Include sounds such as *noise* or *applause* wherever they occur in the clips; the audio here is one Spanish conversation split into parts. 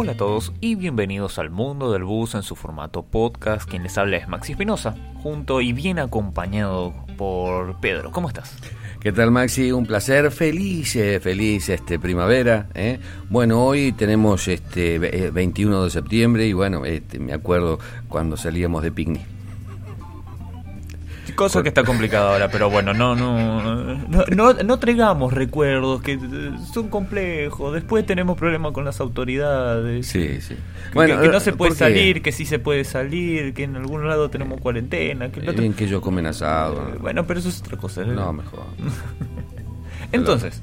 Hola a todos y bienvenidos al mundo del bus en su formato podcast. Quien les habla es Maxi Espinosa, junto y bien acompañado por Pedro. ¿Cómo estás? ¿Qué tal Maxi? Un placer, feliz, eh, feliz este primavera. ¿eh? Bueno, hoy tenemos este 21 de septiembre y bueno, este, me acuerdo cuando salíamos de picnic. Cosa que está complicada ahora, pero bueno, no, no, no, no, traigamos recuerdos que son complejos. Después tenemos problemas con las autoridades. Sí, sí. Que, bueno, que, no se puede salir, que sí se puede salir, que en algún lado tenemos cuarentena. Que Bien que ellos comen asado. Bueno, pero eso es otra cosa. ¿eh? No, mejor. *laughs* Entonces,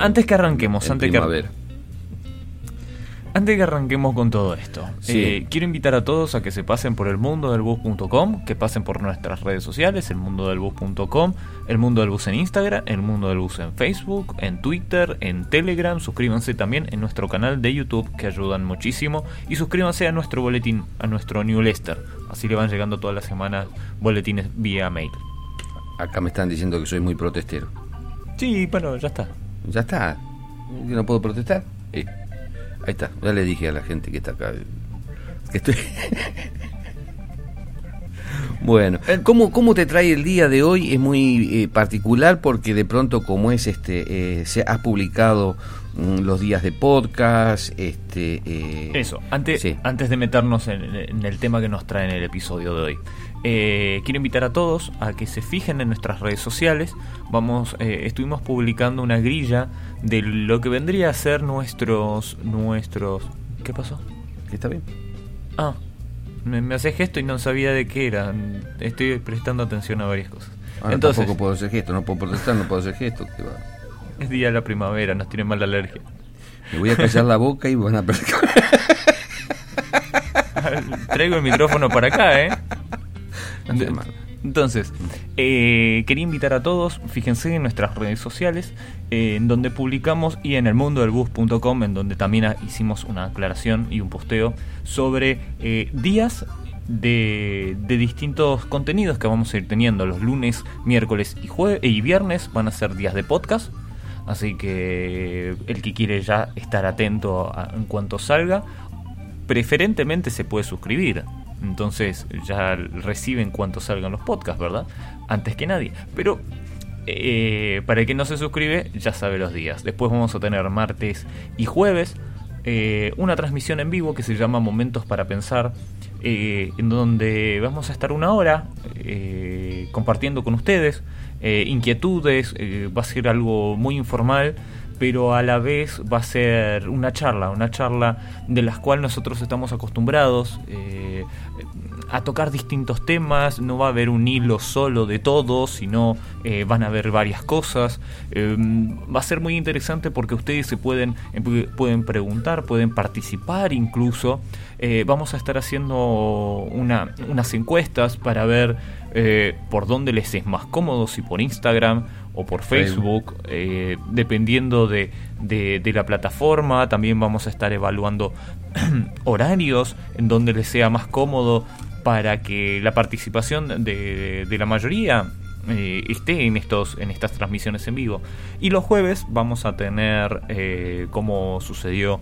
antes que arranquemos, antes que antes que arranquemos con todo esto, eh, quiero invitar a todos a que se pasen por el mundo del bus.com, que pasen por nuestras redes sociales, el mundo del bus.com, el mundo del bus en Instagram, el mundo del bus en Facebook, en Twitter, en Telegram. Suscríbanse también en nuestro canal de YouTube, que ayudan muchísimo. Y suscríbanse a nuestro boletín, a nuestro newsletter. Así le van llegando todas las semanas boletines vía mail. Acá me están diciendo que soy muy protestero. Sí, bueno, ya está. Ya está. ¿No puedo protestar? Ahí está, ya le dije a la gente que está acá. Que estoy... bueno, eh, ¿cómo, ¿cómo te trae el día de hoy? Es muy eh, particular porque de pronto como es este, eh, se ha publicado mm, los días de podcast, este... Eso, antes, antes de meternos en, en, el tema que nos trae en el episodio de hoy. Quiero invitar a todos a que se fijen en nuestras redes sociales. Vamos, estuvimos publicando una grilla de lo que vendría a ser nuestros nuestros ¿qué pasó? está bien. Ah me, hace gesto y no sabía de qué era. Estoy prestando atención a varias cosas. Entonces tampoco puedo hacer gesto no puedo protestar no puedo hacer gesto es día de la primavera nos tiene mal la alergia. Me voy a callar la boca y van a *laughs* traigo el micrófono para acá eh entonces, eh, quería invitar a todos, fíjense en nuestras redes sociales, eh, en donde publicamos, y en el mundo del bus.com, en donde también hicimos una aclaración y un posteo sobre eh, días de, distintos contenidos que vamos a ir teniendo los lunes, miércoles y, jueves, y viernes van a ser días de podcast. Así que el que quiere ya estar atento en cuanto salga, preferentemente se puede suscribir. Entonces ya reciben cuanto salgan los podcasts, ¿verdad? Antes que nadie. Pero eh, para el que no se suscribe, ya sabe los días. Después vamos a tener martes y jueves eh, una transmisión en vivo que se llama Momentos para Pensar, eh, en donde vamos a estar una hora compartiendo con ustedes inquietudes. va a ser algo muy informal pero a la vez va a ser una charla, una charla de las cuales nosotros estamos acostumbrados eh, a tocar distintos temas, no va a haber un hilo solo de todo, sino eh, van a haber varias cosas. Eh, va a ser muy interesante porque ustedes se pueden, pueden preguntar, pueden participar incluso. vamos a estar haciendo una, unas encuestas para ver por dónde les es más cómodo, si por Instagram o por Facebook, eh, dependiendo de, de, la plataforma. También vamos a estar evaluando *clears throat* horarios en donde les sea más cómodo para que la participación de, de la mayoría eh, esté en, estos, en estas transmisiones en vivo. Y los jueves vamos a tener, eh, como sucedió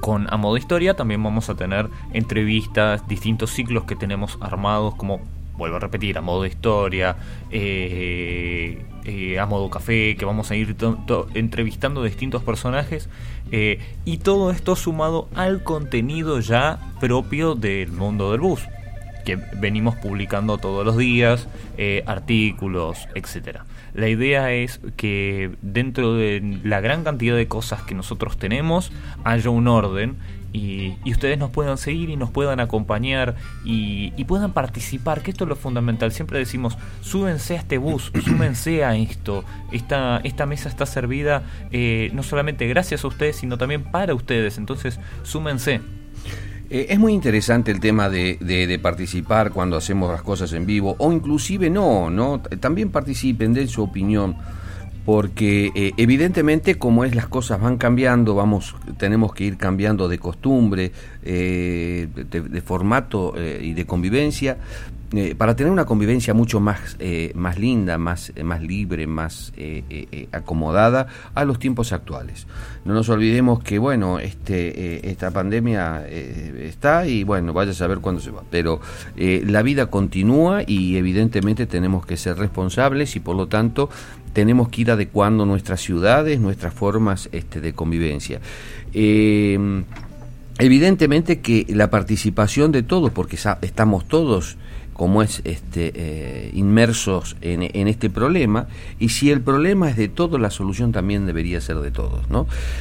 con A Modo Historia, también vamos a tener entrevistas, distintos ciclos que tenemos armados como vuelvo a repetir, a modo historia, eh, eh, a modo café, que vamos a ir entrevistando distintos personajes eh, y todo esto sumado al contenido ya propio del mundo del bus, que venimos publicando todos los días, artículos, etcétera. La idea es que dentro de la gran cantidad de cosas que nosotros tenemos haya un orden y, ustedes nos puedan seguir y nos puedan acompañar y, puedan participar, que esto es lo fundamental. Siempre decimos, súbense a este bus, *clears throat* súbense a esto. Esta, esta mesa está servida eh, no solamente gracias a ustedes, sino también para ustedes. Entonces, súmense. Eh, es muy interesante el tema de, de, participar cuando hacemos las cosas en vivo, o inclusive no, ¿no? También participen, den su opinión porque eh, evidentemente como es las cosas van cambiando, vamos, tenemos que ir cambiando de costumbre, eh, de, formato eh, y de convivencia, para tener una convivencia mucho más, más linda, más, más libre, más acomodada a los tiempos actuales. No nos olvidemos que, bueno, este, esta pandemia está y, bueno, vaya a saber cuándo se va. Pero la vida continúa y, evidentemente, tenemos que ser responsables y, por lo tanto, tenemos que ir adecuando nuestras ciudades, nuestras formas este, de convivencia. evidentemente que la participación de todos, porque estamos todos como es este, eh, inmersos en, este problema, y si el problema es de todos, la solución también debería ser de todos.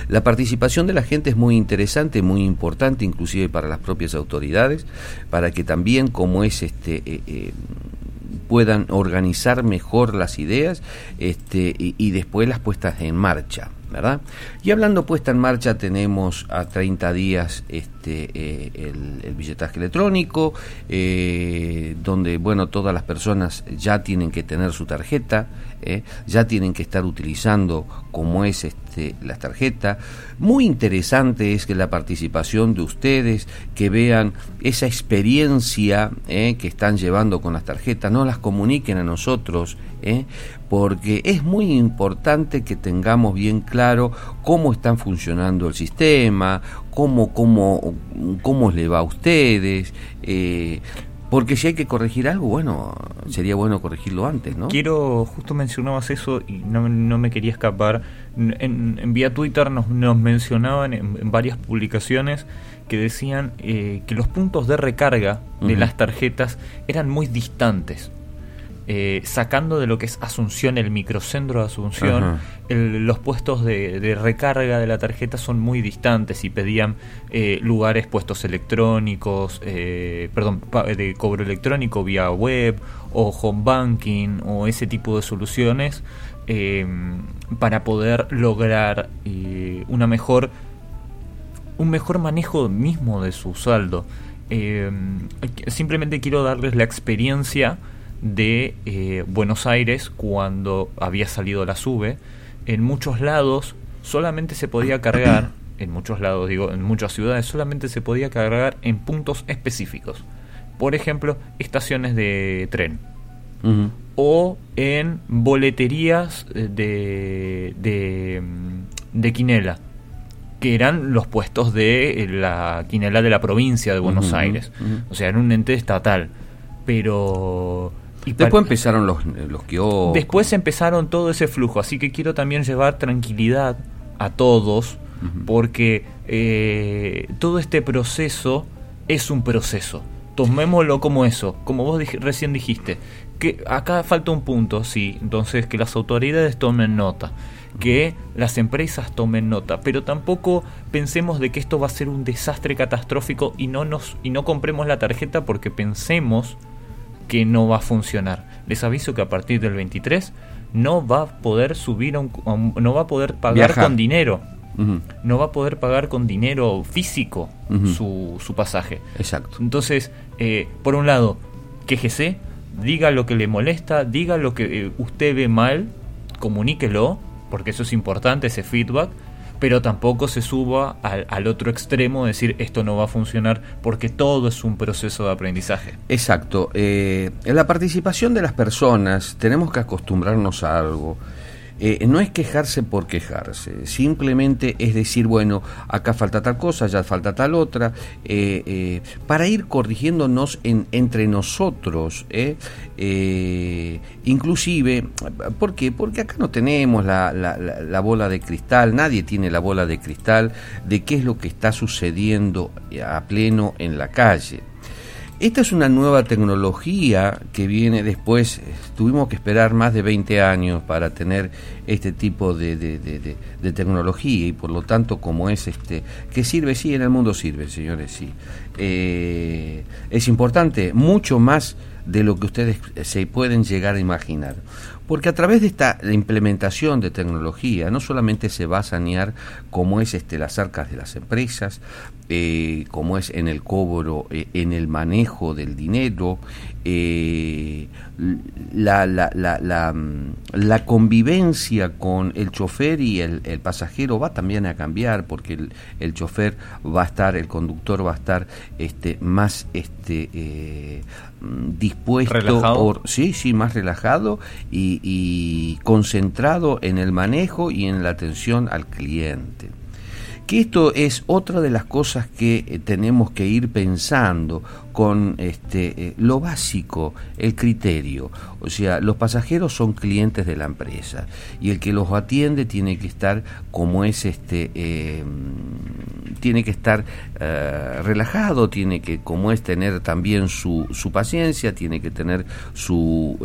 La participación de la gente es muy interesante, muy importante, inclusive para las propias autoridades, para que también, como es este, eh, eh, puedan organizar mejor las ideas este, y, después las puestas en marcha. ¿verdad? Y hablando puesta en marcha, tenemos a 30 días este, eh, el, billetaje electrónico, eh, donde, bueno, todas las personas ya tienen que tener su tarjeta, eh, ya tienen que estar utilizando como es este, la tarjeta. Muy interesante es que la participación de ustedes, que vean esa experiencia que están llevando con las tarjetas, no las comuniquen a nosotros, porque es muy importante que tengamos bien claro cómo están funcionando el sistema, cómo, cómo, cómo le va a ustedes. Eh, porque si hay que corregir algo, bueno, sería bueno corregirlo antes, ¿no? Quiero, justo mencionabas eso y no, me quería escapar. En, vía Twitter nos, nos mencionaban en, varias publicaciones que decían eh, que los puntos de recarga de las tarjetas eran muy distantes. Eh, sacando de lo que es Asunción, el microcentro de Asunción, los puestos de, recarga de la tarjeta son muy distantes y pedían eh, lugares, puestos electrónicos, eh, perdón, de cobro electrónico vía web o home banking o ese tipo de soluciones para poder lograr una mejor un mejor manejo mismo de su saldo. simplemente quiero darles la experiencia de eh, Buenos Aires cuando había salido la sube. En muchos lados solamente se podía cargar, *coughs* en muchos lados digo, en muchas ciudades solamente se podía cargar en puntos específicos. Por ejemplo, estaciones de tren. O en boleterías de, de, de quinela que eran los puestos de la quinela de la provincia de Buenos Aires. O sea, era un ente estatal. Pero después empezaron los, los kioscos. Después empezaron todo ese flujo, así que quiero también llevar tranquilidad a todos, porque eh, todo este proceso es un proceso. Tomémoslo como eso, como vos recién dijiste, que acá falta un punto, sí, entonces que las autoridades tomen nota, que las empresas tomen nota, pero tampoco pensemos de que esto va a ser un desastre catastrófico y no nos y no compremos la tarjeta porque pensemos que no va a funcionar. Les aviso que a partir del 23 no va a poder subir a un, no va a poder pagar con dinero. No va a poder pagar con dinero físico su, su, pasaje. Exacto. Entonces, eh, por un lado, quejese, diga lo que le molesta, diga lo que eh, usted ve mal, comuníquelo, porque eso es importante, ese feedback pero tampoco se suba al, otro extremo, decir esto no va a funcionar porque todo es un proceso de aprendizaje. Exacto. Eh, en la participación de las personas tenemos que acostumbrarnos a algo. Eh, no es quejarse por quejarse, simplemente es decir, bueno, acá falta tal cosa, ya falta tal otra, eh, eh, para ir corrigiéndonos entre nosotros, inclusive, ¿por qué? Porque acá no tenemos la, la bola de cristal, nadie tiene la bola de cristal de qué es lo que está sucediendo a pleno en la calle. Esta es una nueva tecnología que viene después, tuvimos que esperar más de 20 años para tener este tipo de, tecnología y por lo tanto como es este, que sirve, sí, en el mundo sirve, señores, sí. Eh, es importante, mucho más de lo que ustedes se pueden llegar a imaginar. Porque a través de esta implementación de tecnología no solamente se va a sanear como es este, las arcas de las empresas, eh, como es en el cobro, eh, en el manejo del dinero, eh, la, la, la, mm, la, convivencia con el chofer y el, pasajero va también a cambiar porque el, el, chofer va a estar, el conductor va a estar este, más este, eh, dispuesto, ¿Relajado? sí, sí, más relajado y, y concentrado en el manejo y en la atención al cliente que esto es otra de las cosas que eh, tenemos que ir pensando con este, eh, lo básico, el criterio. O sea, los pasajeros son clientes de la empresa y el que los atiende tiene que estar como es este, eh, tiene que estar relajado, tiene que como es tener también su, su paciencia, tiene que tener su,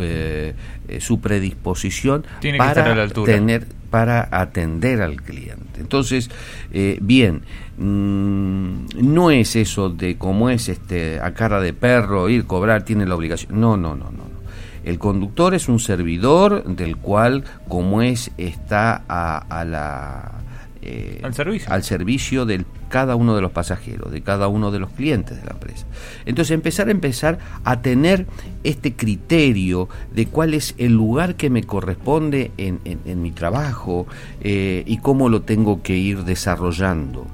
su predisposición para tener para atender al cliente. Entonces, eh, bien, mm, no es eso de como es este a cara de perro ir cobrar tiene la obligación. No, no, no, no. El conductor es un servidor del cual como es está a la eh, al servicio, al servicio de cada uno de los pasajeros, de cada uno de los clientes de la empresa. Entonces empezar a empezar a tener este criterio de cuál es el lugar que me corresponde en, mi trabajo eh, y cómo lo tengo que ir desarrollando.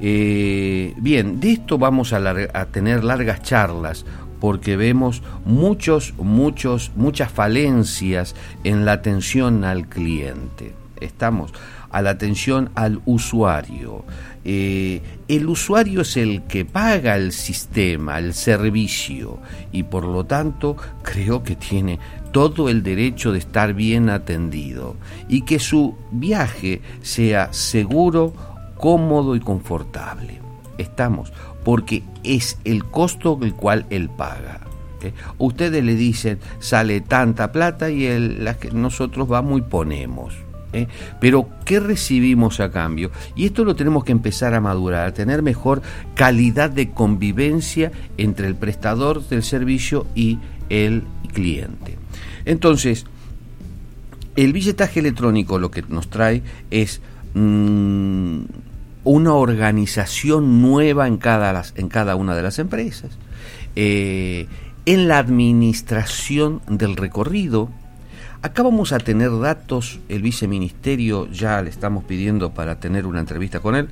Eh, bien, de esto vamos a, tener largas charlas porque vemos muchos, muchos, muchas falencias en la atención al cliente. Estamos a la atención al usuario. Eh, el usuario es el que paga el sistema, el servicio, y por lo tanto creo que tiene todo el derecho de estar bien atendido y que su viaje sea seguro, cómodo y confortable. Estamos, porque es el costo el cual él paga. ¿eh? Ustedes le dicen, sale tanta plata y nosotros vamos y ponemos. ¿eh? Pero, ¿qué recibimos a cambio? Y esto lo tenemos que empezar a madurar, a tener mejor calidad de convivencia entre el prestador del servicio y el cliente. Entonces, el billetaje electrónico lo que nos trae es mm, una organización nueva en cada, en cada una de las empresas, eh, en la administración del recorrido, Acá vamos a tener datos, el viceministerio ya le estamos pidiendo para tener una entrevista con él,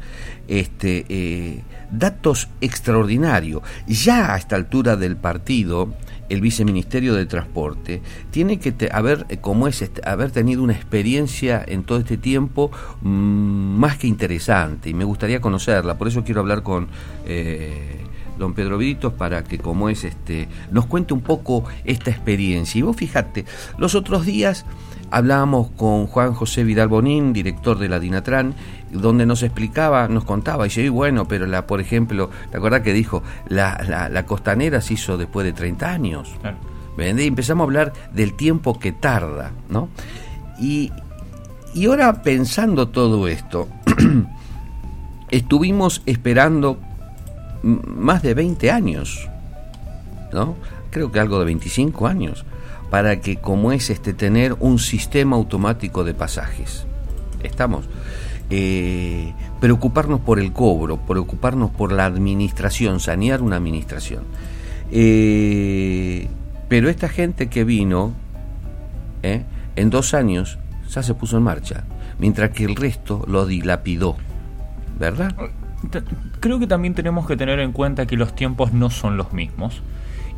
este, eh, datos extraordinarios. Ya a esta altura del partido, el viceministerio de Transporte tiene que haber, eh, como es, este, haber tenido una experiencia en todo este tiempo mm, más que interesante y me gustaría conocerla, por eso quiero hablar con... Eh, don Pedro Viditos para que como es este nos cuente un poco esta experiencia. Y vos fíjate, los otros días hablábamos con Juan José Vidal Bonín, director de la Dinatran, donde nos explicaba, nos contaba, y dice, bueno, pero la, por ejemplo, ¿te acuerdas que dijo, la, la, costanera se hizo después de 30 años? Y empezamos a hablar del tiempo que tarda, ¿no? Y, y ahora pensando todo esto, *clears throat* estuvimos esperando más de 20 años, ¿no? Creo que algo de 25 años, para que como es este tener un sistema automático de pasajes. Estamos. Eh, preocuparnos por el cobro, preocuparnos por la administración, sanear una administración. Eh, pero esta gente que vino, eh, en dos años ya se puso en marcha, mientras que el resto lo dilapidó, ¿verdad? creo que también tenemos que tener en cuenta que los tiempos no son los mismos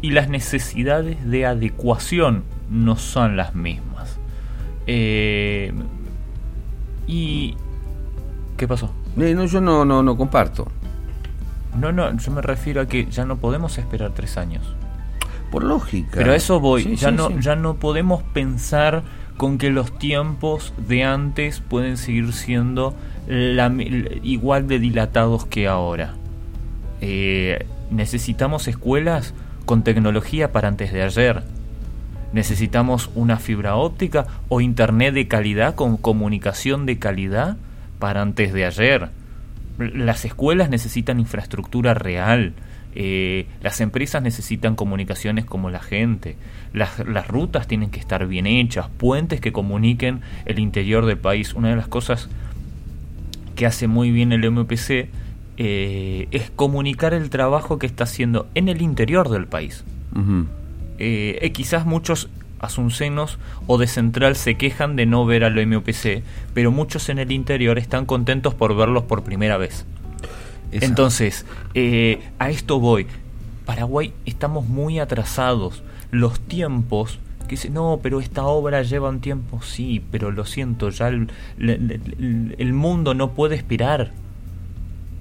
y las necesidades de adecuación no son las mismas. Eh, y... ¿Qué pasó? Eh, no, yo no, no, no comparto. No, no, yo me refiero a que ya no podemos esperar tres años. Por lógica. Pero a eso voy. ya, no, ya no podemos pensar con que los tiempos de antes pueden seguir siendo igual de dilatados que ahora. Eh, necesitamos escuelas con tecnología para antes de ayer. Necesitamos una fibra óptica o internet de calidad con comunicación de calidad para antes de ayer. Las escuelas necesitan infraestructura real. Eh, las empresas necesitan comunicaciones como la gente. Las, las, rutas tienen que estar bien hechas. Puentes que comuniquen el interior del país. Una de las cosas que hace muy bien el MPC eh, es comunicar el trabajo que está haciendo en el interior del país. eh, quizás muchos asuncenos o de Central se quejan de no ver al MUPC, pero muchos en el interior están contentos por verlos por primera vez. Entonces, eh, a esto voy. Paraguay estamos muy atrasados. Los tiempos que dice, no, pero esta obra lleva un tiempo, sí, pero lo siento, ya el mundo no puede esperar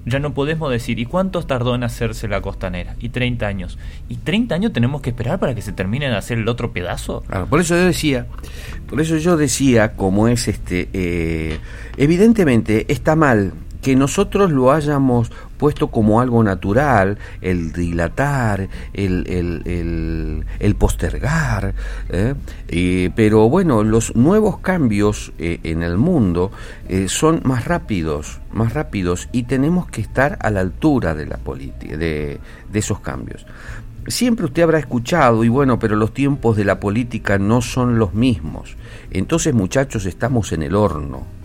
ya no podemos decir, ¿y cuánto tardó en hacerse la costanera? Y 30 años. ¿Y 30 años tenemos que esperar para que se termine de hacer el otro pedazo? por eso yo decía, por eso yo decía, como es este, eh, evidentemente está mal que nosotros lo hayamos puesto como algo natural, el dilatar, el, el, postergar, ¿eh? pero bueno, los nuevos cambios eh, en el mundo eh, son más rápidos, más rápidos y tenemos que estar a la altura de la política, de, de esos cambios. Siempre usted habrá escuchado, y bueno, pero los tiempos de la política no son los mismos. Entonces, muchachos, estamos en el horno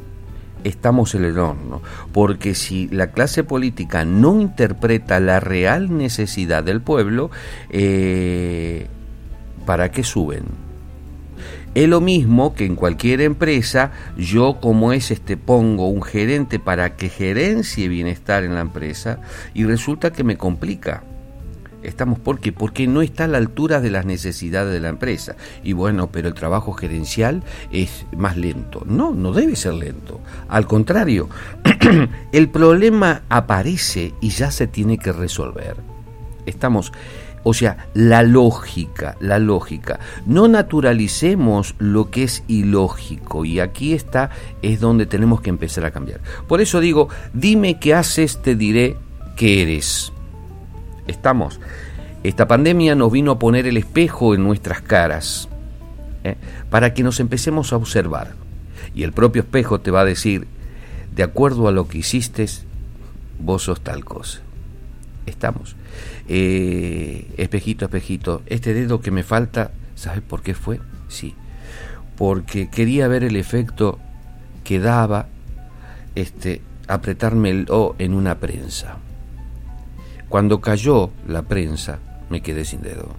estamos en el horno, porque si la clase política no interpreta la real necesidad del pueblo, eh, ¿para qué suben? Es lo mismo que en cualquier empresa, yo como es este pongo un gerente para que gerencie bienestar en la empresa y resulta que me complica Estamos porque porque no está a la altura de las necesidades de la empresa. Y bueno, pero el trabajo gerencial es más lento. No, no debe ser lento. Al contrario, *clears throat* el problema aparece y ya se tiene que resolver. Estamos o sea, la lógica, la lógica. No naturalicemos lo que es ilógico y aquí está, es donde tenemos que empezar a cambiar. Por eso digo, dime qué haces, te diré qué eres estamos. Esta pandemia nos vino a poner el espejo en nuestras caras ¿eh? para que nos empecemos a observar. Y el propio espejo te va a decir, de acuerdo a lo que hiciste, vos sos tal cosa. Estamos. Eh, espejito, espejito, este dedo que me falta, ¿sabes por qué fue? Sí. Porque quería ver el efecto que daba este, apretarme el O en una prensa. Cuando cayó la prensa, me quedé sin dedo.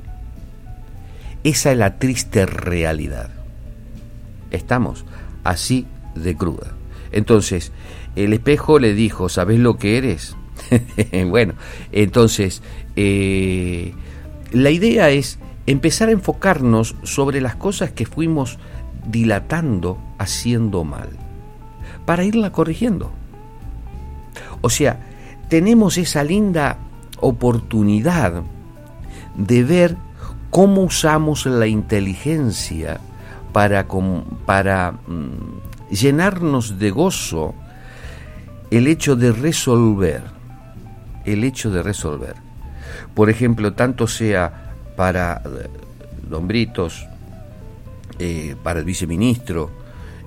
Esa es la triste realidad. Estamos así de cruda. Entonces, el espejo le dijo, ¿sabes lo que eres? *laughs* bueno, entonces, eh, la idea es empezar a enfocarnos sobre las cosas que fuimos dilatando, haciendo mal, para irla corrigiendo. O sea, tenemos esa linda oportunidad de ver cómo usamos la inteligencia para, para mm, llenarnos de gozo el hecho de resolver, el hecho de resolver. Por ejemplo, tanto sea para Lombritos, eh, eh, para el viceministro,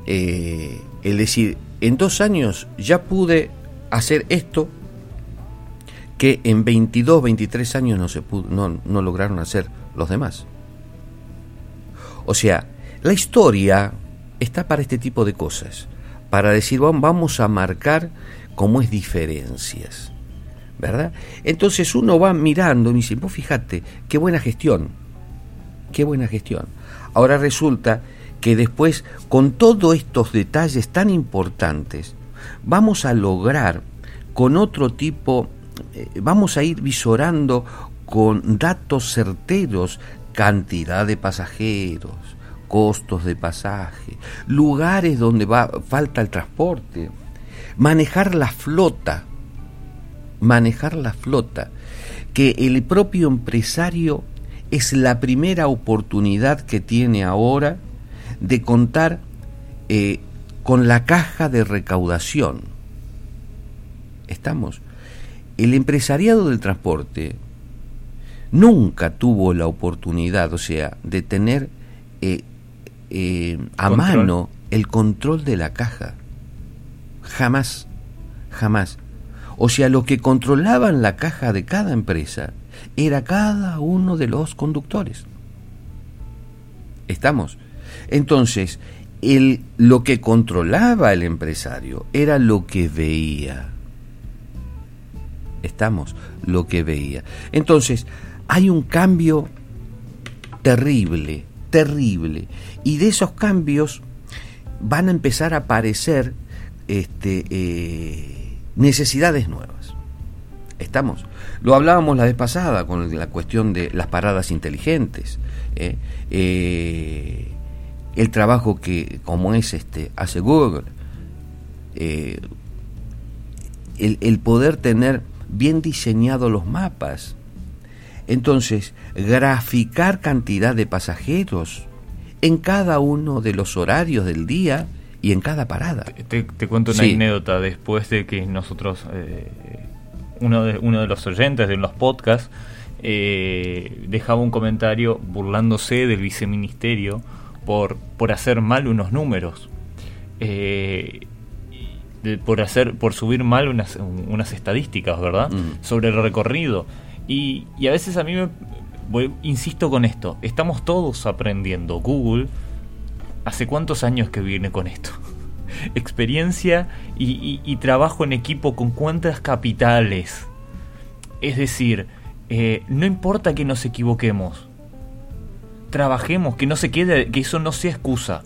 eh, el decir, en dos años ya pude hacer esto que en 22, 23 años no, se no, no lograron hacer los demás. O sea, la historia está para este tipo de cosas, para decir, vamos a marcar cómo es diferencias, ¿verdad? Entonces uno va mirando y dice, vos fíjate, qué buena gestión, qué buena gestión. Ahora resulta que después, con todos estos detalles tan importantes, vamos a lograr con otro tipo vamos a ir visorando con datos certeros cantidad de pasajeros, costos de pasaje, lugares donde va, falta el transporte, manejar la flota, manejar la flota, que el propio empresario es la primera oportunidad que tiene ahora de contar eh, con la caja de recaudación. Estamos el empresariado del transporte nunca tuvo la oportunidad, o sea, de tener eh, eh, a mano el control de la caja. Jamás, jamás. O sea, lo que controlaban la caja de cada empresa era cada uno de los conductores. ¿Estamos? Entonces, el, lo que controlaba el empresario era lo que veía estamos, lo que veía. Entonces, hay un cambio terrible, terrible. Y de esos cambios van a empezar a aparecer este, eh, necesidades nuevas. ¿Estamos? Lo hablábamos la vez pasada con la cuestión de las paradas inteligentes. ¿eh? Eh, el trabajo que, como es este, hace Google. El, el poder tener bien diseñados los mapas. Entonces, graficar cantidad de pasajeros en cada uno de los horarios del día y en cada parada. Te, cuento una anécdota después de que nosotros, eh, uno, de, uno de los oyentes de los podcasts, eh, dejaba un comentario burlándose del viceministerio por, por hacer mal unos números. Eh, por hacer por subir mal unas, unas estadísticas, ¿verdad? Mm. Sobre el recorrido. Y, y, a veces a mí me voy, insisto con esto, estamos todos aprendiendo. Google, ¿hace cuántos años que viene con esto? *laughs* Experiencia y, trabajo en equipo con cuántas capitales. Es decir, eh, no importa que nos equivoquemos. Trabajemos, que no se quede, que eso no sea excusa.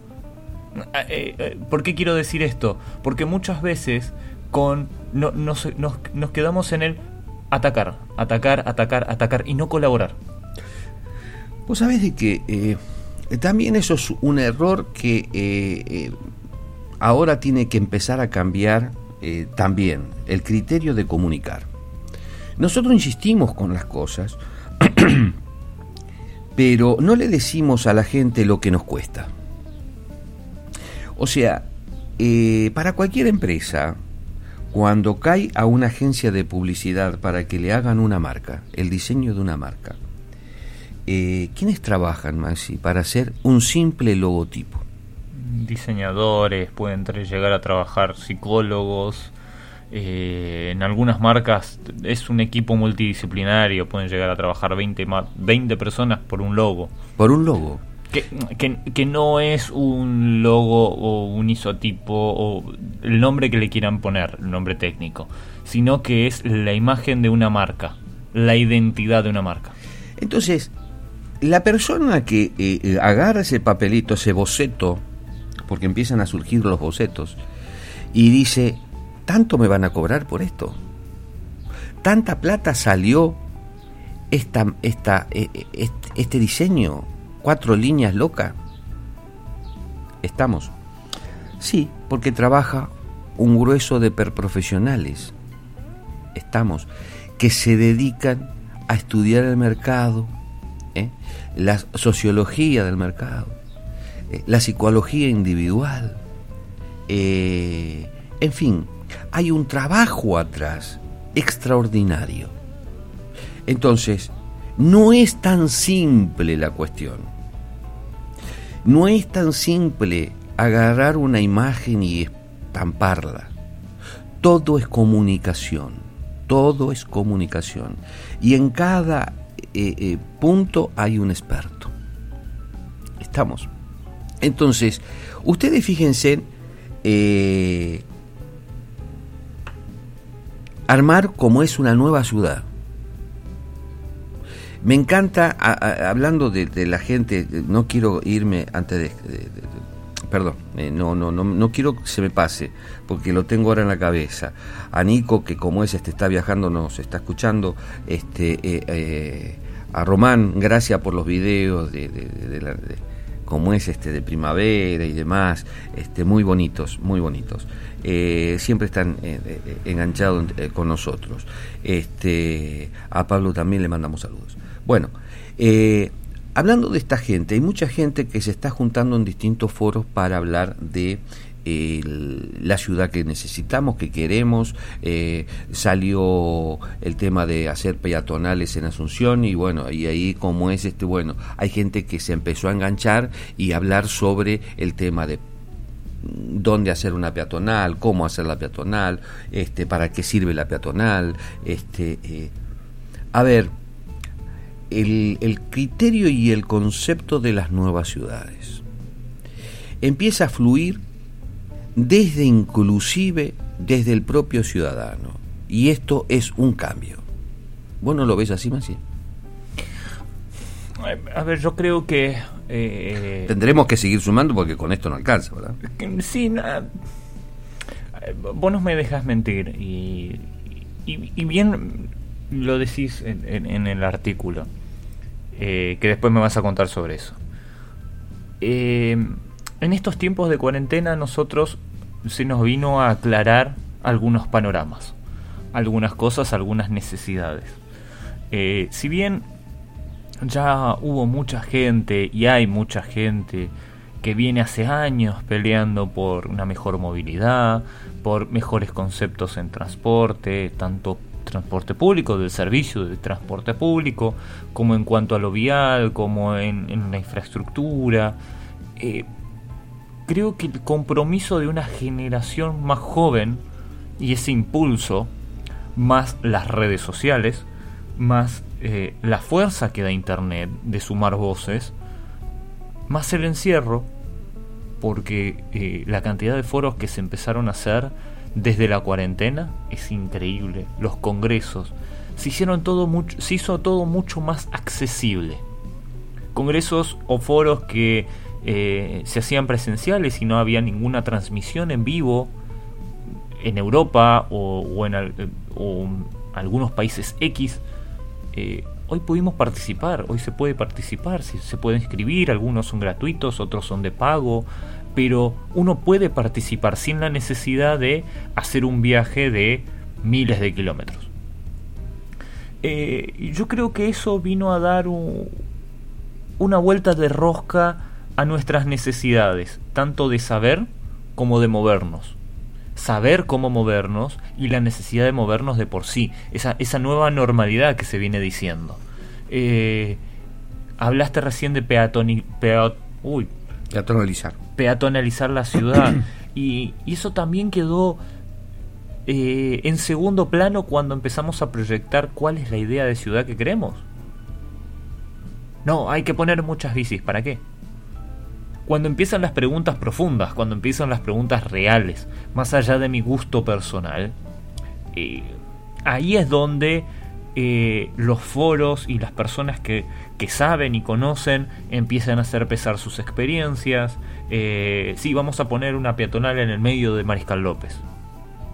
Eh, eh, ¿Por qué quiero decir esto? Porque muchas veces con no, nos, quedamos en el atacar, atacar, atacar, atacar y no colaborar. Vos sabés de que eh, también eso es un error que ahora tiene que empezar a cambiar también, el criterio de comunicar. Nosotros insistimos con las cosas, *clears throat* pero no le decimos a la gente lo que nos cuesta. O sea, eh, para cualquier empresa, cuando cae a una agencia de publicidad para que le hagan una marca, el diseño de una marca, eh, ¿quiénes trabajan, Maxi, para hacer un simple logotipo? Diseñadores, pueden llegar a trabajar psicólogos, eh, en algunas marcas es un equipo multidisciplinario, pueden llegar a trabajar 20, 20 personas por un logo. Por un logo. Que, que, no es un logo o un isotipo o el nombre que le quieran poner, el nombre técnico, sino que es la imagen de una marca, la identidad de una marca. Entonces, la persona que eh, eh, agarra ese papelito, ese boceto, porque empiezan a surgir los bocetos, y dice, ¿tanto me van a cobrar por esto? ¿Tanta plata salió esta, esta, eh, este diseño? Cuatro líneas locas. Estamos. Sí, porque trabaja un grueso de perprofesionales. Estamos. Que se dedican a estudiar el mercado, ¿eh? la sociología del mercado, ¿eh? la psicología individual. Eh, en fin, hay un trabajo atrás extraordinario. Entonces, no es tan simple la cuestión. No es tan simple agarrar una imagen y estamparla. Todo es comunicación, todo es comunicación. Y en cada eh, eh, punto hay un experto. Estamos. Entonces, ustedes fíjense, eh, armar como es una nueva ciudad. Me encanta, hablando de, la gente, no quiero irme antes de... perdón, eh, no, no, no, no quiero que se me pase, porque lo tengo ahora en la cabeza. A Nico, que como es, este está viajando, nos está escuchando, este, eh, eh, a Román, gracias por los videos de, de, como es este de primavera y demás, este, muy bonitos, muy bonitos. siempre están enganchados con nosotros. Este, a Pablo también le mandamos saludos. Bueno, eh, hablando de esta gente, hay mucha gente que se está juntando en distintos foros para hablar de la ciudad que necesitamos, que queremos. Eh, salió el tema de hacer peatonales en Asunción y bueno, y ahí como es este, bueno, hay gente que se empezó a enganchar y hablar sobre el tema de dónde hacer una peatonal, cómo hacer la peatonal, este, para qué sirve la peatonal, este, eh, a ver, el, criterio y el concepto de las nuevas ciudades. Empieza a fluir desde inclusive desde el propio ciudadano. Y esto es un cambio. ¿Vos no lo ves así, Maciel? A ver, yo creo que... Eh, Tendremos que seguir sumando porque con esto no alcanza, ¿verdad? Sí, vos no me dejas mentir y, y, bien lo decís en, el artículo, eh, que después me vas a contar sobre eso. Eh, en estos tiempos de cuarentena nosotros se nos vino a aclarar algunos panoramas, algunas cosas, algunas necesidades. si bien ya hubo mucha gente y hay mucha gente que viene hace años peleando por una mejor movilidad, por mejores conceptos en transporte, tanto transporte público, del servicio de transporte público, como en cuanto a lo vial, como en, la infraestructura. Eh, creo que el compromiso de una generación más joven y ese impulso, más las redes sociales, más eh, la fuerza que da Internet de sumar voces, más el encierro, porque eh, la cantidad de foros que se empezaron a hacer desde la cuarentena es increíble. Los congresos, se, hicieron todo mucho, se hizo todo mucho más accesible. Congresos o foros que eh, se hacían presenciales y no había ninguna transmisión en vivo en Europa o, en algunos países X eh, hoy pudimos participar, hoy se puede participar, se puede inscribir, algunos son gratuitos, otros son de pago, pero uno puede participar sin la necesidad de hacer un viaje de miles de kilómetros. Eh, yo creo que eso vino a dar una vuelta de rosca a nuestras necesidades, tanto de saber como de movernos saber cómo movernos y la necesidad de movernos de por sí, esa, nueva normalidad que se viene diciendo. Eh, hablaste recién de peatoni, uy, peatonalizar. Peatonalizar la ciudad. *coughs* y, eso también quedó eh, en segundo plano cuando empezamos a proyectar cuál es la idea de ciudad que queremos. No, hay que poner muchas bicis, ¿para qué? cuando empiezan las preguntas profundas, cuando empiezan las preguntas reales, más allá de mi gusto personal, eh, ahí es donde eh, los foros y las personas que, saben y conocen empiezan a hacer pesar sus experiencias. Eh, sí, vamos a poner una peatonal en el medio de Mariscal López.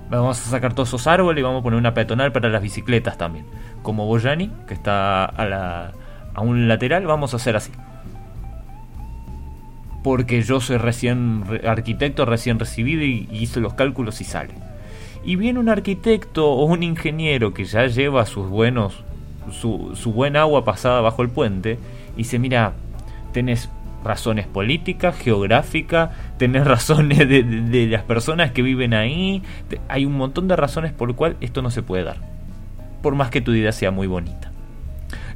Vamos a sacar todos esos árboles y vamos a poner una peatonal para las bicicletas también. Como Boyani, que está a, la, a un lateral, vamos a hacer así porque yo soy recién arquitecto, recién recibido y, hice los cálculos y sale. Y viene un arquitecto o un ingeniero que ya lleva sus buenos, su, su buen agua pasada bajo el puente y dice, mira, tenés razones políticas, geográficas, tenés *laughs* razones de, las personas que viven ahí, hay un montón de razones por cual esto no se puede dar, por más que tu idea sea muy bonita.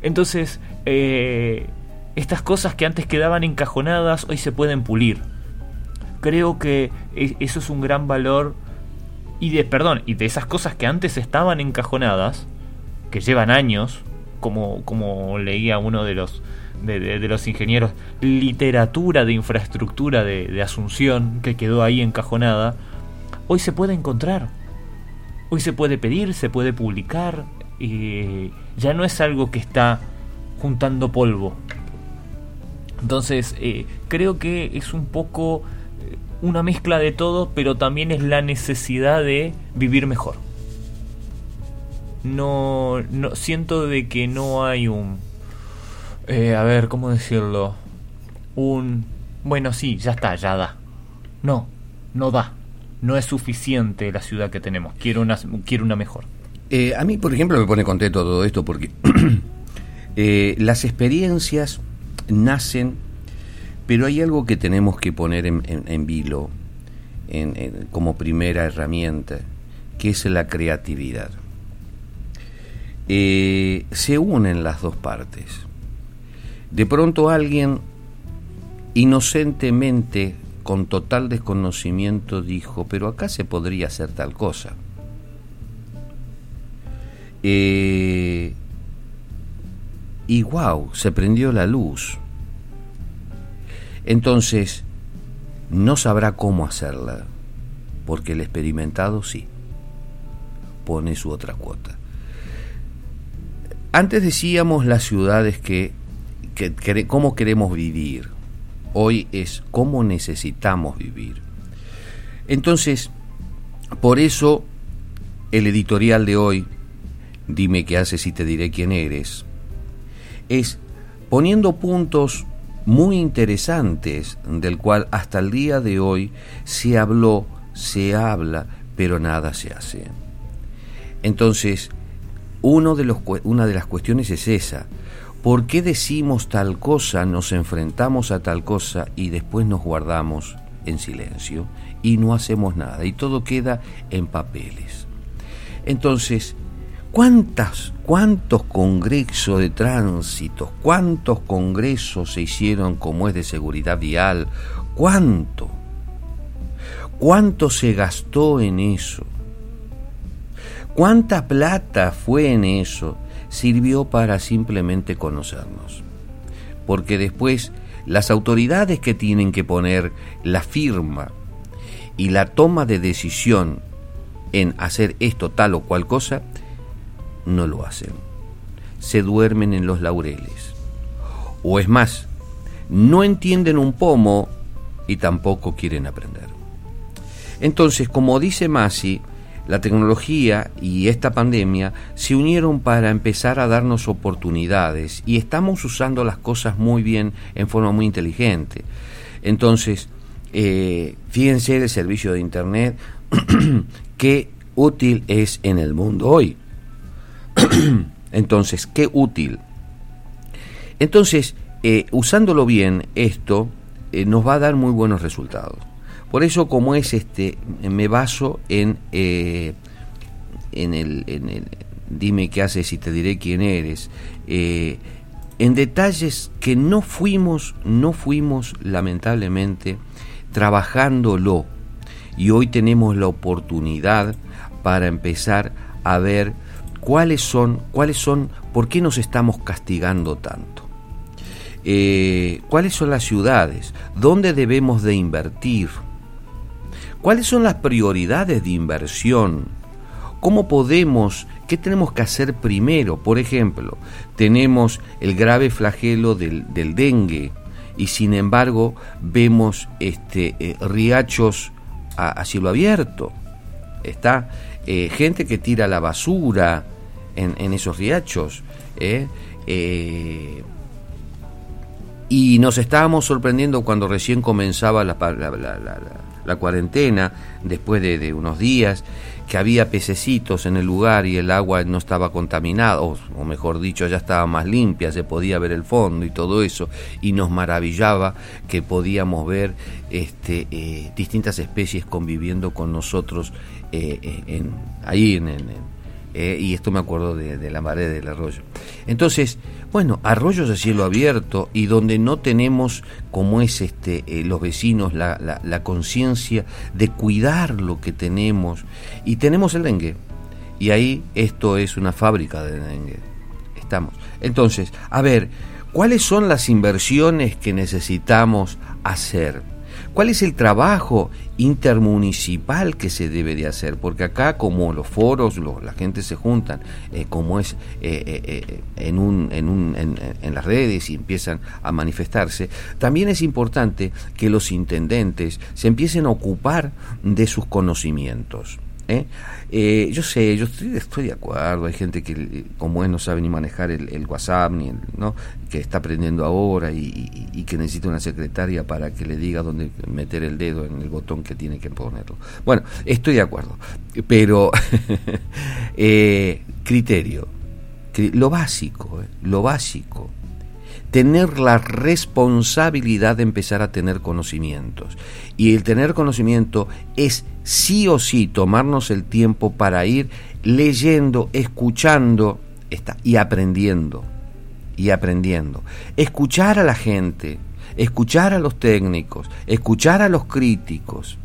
Entonces, eh, estas cosas que antes quedaban encajonadas hoy se pueden pulir. Creo que e, eso es un gran valor y de perdón, y de esas cosas que antes estaban encajonadas, que llevan años, como, como leía uno de los de, los ingenieros, literatura de infraestructura de, Asunción que quedó ahí encajonada, hoy se puede encontrar. Hoy se puede pedir, se puede publicar, y ya no es algo que está juntando polvo, entonces, eh, creo que es un poco una mezcla de todo, pero también es la necesidad de vivir mejor. No, no siento de que no hay un, eh, a ver, ¿cómo decirlo? Un, bueno, sí, ya está, ya da. No, no da. No es suficiente la ciudad que tenemos. Quiero una, quiero una mejor. a mí, por ejemplo, me pone contento todo esto porque *clears throat* las experiencias nacen, pero hay algo que tenemos que poner en, vilo como primera herramienta, que es la creatividad. Eh, se unen las dos partes. De pronto alguien inocentemente, con total desconocimiento, dijo, pero acá se podría hacer tal cosa. Eh, y wow, se prendió la luz. Entonces, no sabrá cómo hacerla, porque el experimentado sí, pone su otra cuota. Antes decíamos las ciudades que que, cómo queremos vivir. Hoy es cómo necesitamos vivir. Entonces, por eso el editorial de hoy, dime qué haces y te diré quién eres, es poniendo puntos muy interesantes del cual hasta el día de hoy se habló, se habla, pero nada se hace. Entonces, uno de los, una de las cuestiones es esa. ¿Por qué decimos tal cosa, nos enfrentamos a tal cosa y después nos guardamos en silencio y no hacemos nada y todo queda en papeles? Entonces, ¿cuántas, ¿cuántos congresos de tránsito, cuántos congresos se hicieron como es de seguridad vial? ¿Cuánto? ¿Cuánto se gastó en eso? ¿Cuánta plata fue en eso? Sirvió para simplemente conocernos. Porque después las autoridades que tienen que poner la firma y la toma de decisión en hacer esto tal o cual cosa, no lo hacen. Se duermen en los laureles. O es más, no entienden un pomo y tampoco quieren aprender. Entonces, como dice Masi, la tecnología y esta pandemia se unieron para empezar a darnos oportunidades y estamos usando las cosas muy bien en forma muy inteligente. Entonces, eh, fíjense el servicio de Internet, *clears throat* qué útil es en el mundo hoy. *clears throat* Entonces, qué útil. Entonces, eh, usándolo bien, esto eh, nos va a dar muy buenos resultados. Por eso, como es este, me baso en, eh, en, el, dime qué haces y te diré quién eres, eh, en detalles que no fuimos, no fuimos lamentablemente trabajándolo. Y hoy tenemos la oportunidad para empezar a ver cuáles son, cuáles son, por qué nos estamos castigando tanto. Eh, cuáles son las ciudades, dónde debemos de invertir, ¿Cuáles son las prioridades de inversión? ¿Cómo podemos, qué tenemos que hacer primero? Por ejemplo, tenemos el grave flagelo del, dengue y sin embargo vemos este, eh, riachos a, cielo abierto. Está eh, gente que tira la basura en, esos riachos. ¿eh? y nos estábamos sorprendiendo cuando recién comenzaba la, la, la la cuarentena, después de, unos días, que había pececitos en el lugar y el agua no estaba contaminada, o, mejor dicho, ya estaba más limpia, se podía ver el fondo y todo eso, y nos maravillaba que podíamos ver este, eh, distintas especies conviviendo con nosotros eh, eh, en, ahí en, y esto me acuerdo de, de la pared del arroyo. Entonces, bueno, arroyos de cielo abierto y donde no tenemos, como es este, eh, los vecinos, la, la, conciencia de cuidar lo que tenemos. Y tenemos el dengue. Y ahí esto es una fábrica de dengue. Estamos. Entonces, a ver, ¿cuáles son las inversiones que necesitamos hacer? ¿Cuál es el trabajo intermunicipal que se debe de hacer? Porque acá como los foros, la gente se juntan, eh, como es eh, eh, en, un, en, un, en, las redes y empiezan a manifestarse, también es importante que los intendentes se empiecen a ocupar de sus conocimientos. ¿Eh? Eh, yo sé, yo estoy, de acuerdo, hay gente que como es no sabe ni manejar el, WhatsApp, ni ¿no? que está aprendiendo ahora y, que necesita una secretaria para que le diga dónde meter el dedo en el botón que tiene que ponerlo. Bueno, estoy de acuerdo, pero *laughs* eh, criterio, lo básico, lo básico tener la responsabilidad de empezar a tener conocimientos. Y el tener conocimiento es sí o sí tomarnos el tiempo para ir leyendo, escuchando y aprendiendo. Y aprendiendo. Escuchar a la gente, escuchar a los técnicos, escuchar a los críticos.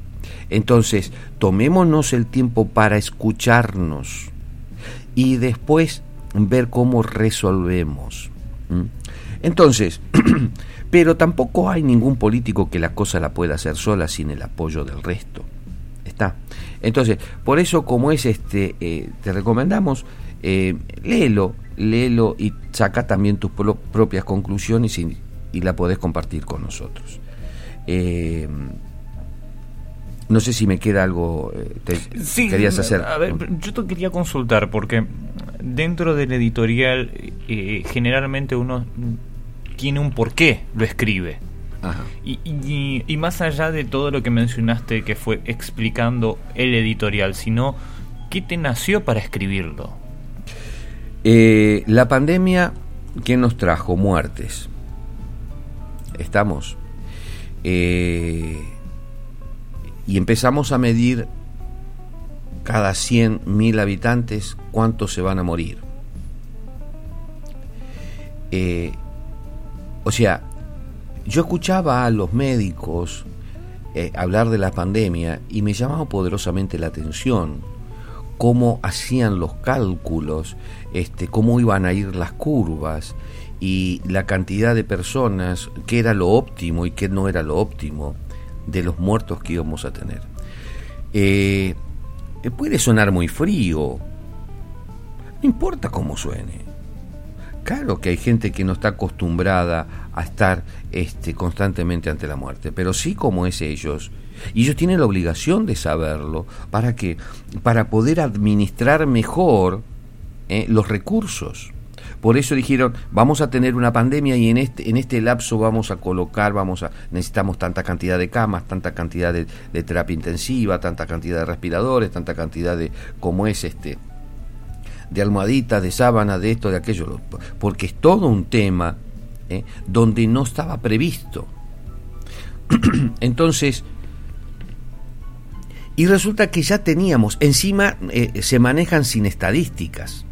Entonces, tomémonos el tiempo para escucharnos y después ver cómo resolvemos. Entonces, *clears throat* pero tampoco hay ningún político que la cosa la pueda hacer sola sin el apoyo del resto. Está. Entonces, por eso como es este, eh, te recomendamos, eh, léelo, léelo y saca también tus propias conclusiones y, la podés compartir con nosotros. Eh, no sé si me queda algo que sí, querías hacer. A ver, yo te quería consultar porque dentro del editorial eh, generalmente uno tiene un porqué lo escribe. Y, más allá de todo lo que mencionaste que fue explicando el editorial, sino ¿qué te nació para escribirlo? Eh, la pandemia, ¿qué nos trajo? Muertes. Estamos. Eh, y empezamos a medir cada 100.000 habitantes cuántos se van a morir. Eh, o sea, yo escuchaba a los médicos eh, hablar de la pandemia y me llamaba poderosamente la atención cómo hacían los cálculos, este, cómo iban a ir las curvas y la cantidad de personas, qué era lo óptimo y qué no era lo óptimo de los muertos que íbamos a tener. Eh, puede sonar muy frío, no importa cómo suene. Claro que hay gente que no está acostumbrada a estar este, constantemente ante la muerte, pero sí como es ellos. Y ellos tienen la obligación de saberlo para que para poder administrar mejor eh, los recursos. Por eso dijeron, vamos a tener una pandemia y en este, en este lapso vamos a colocar, vamos a, necesitamos tanta cantidad de camas, tanta cantidad de, de terapia intensiva, tanta cantidad de respiradores, tanta cantidad de, como es este, de almohadita, de sábana, de esto, de aquello, porque es todo un tema ¿eh? donde no estaba previsto. *clears throat* Entonces, y resulta que ya teníamos, encima eh, se manejan sin estadísticas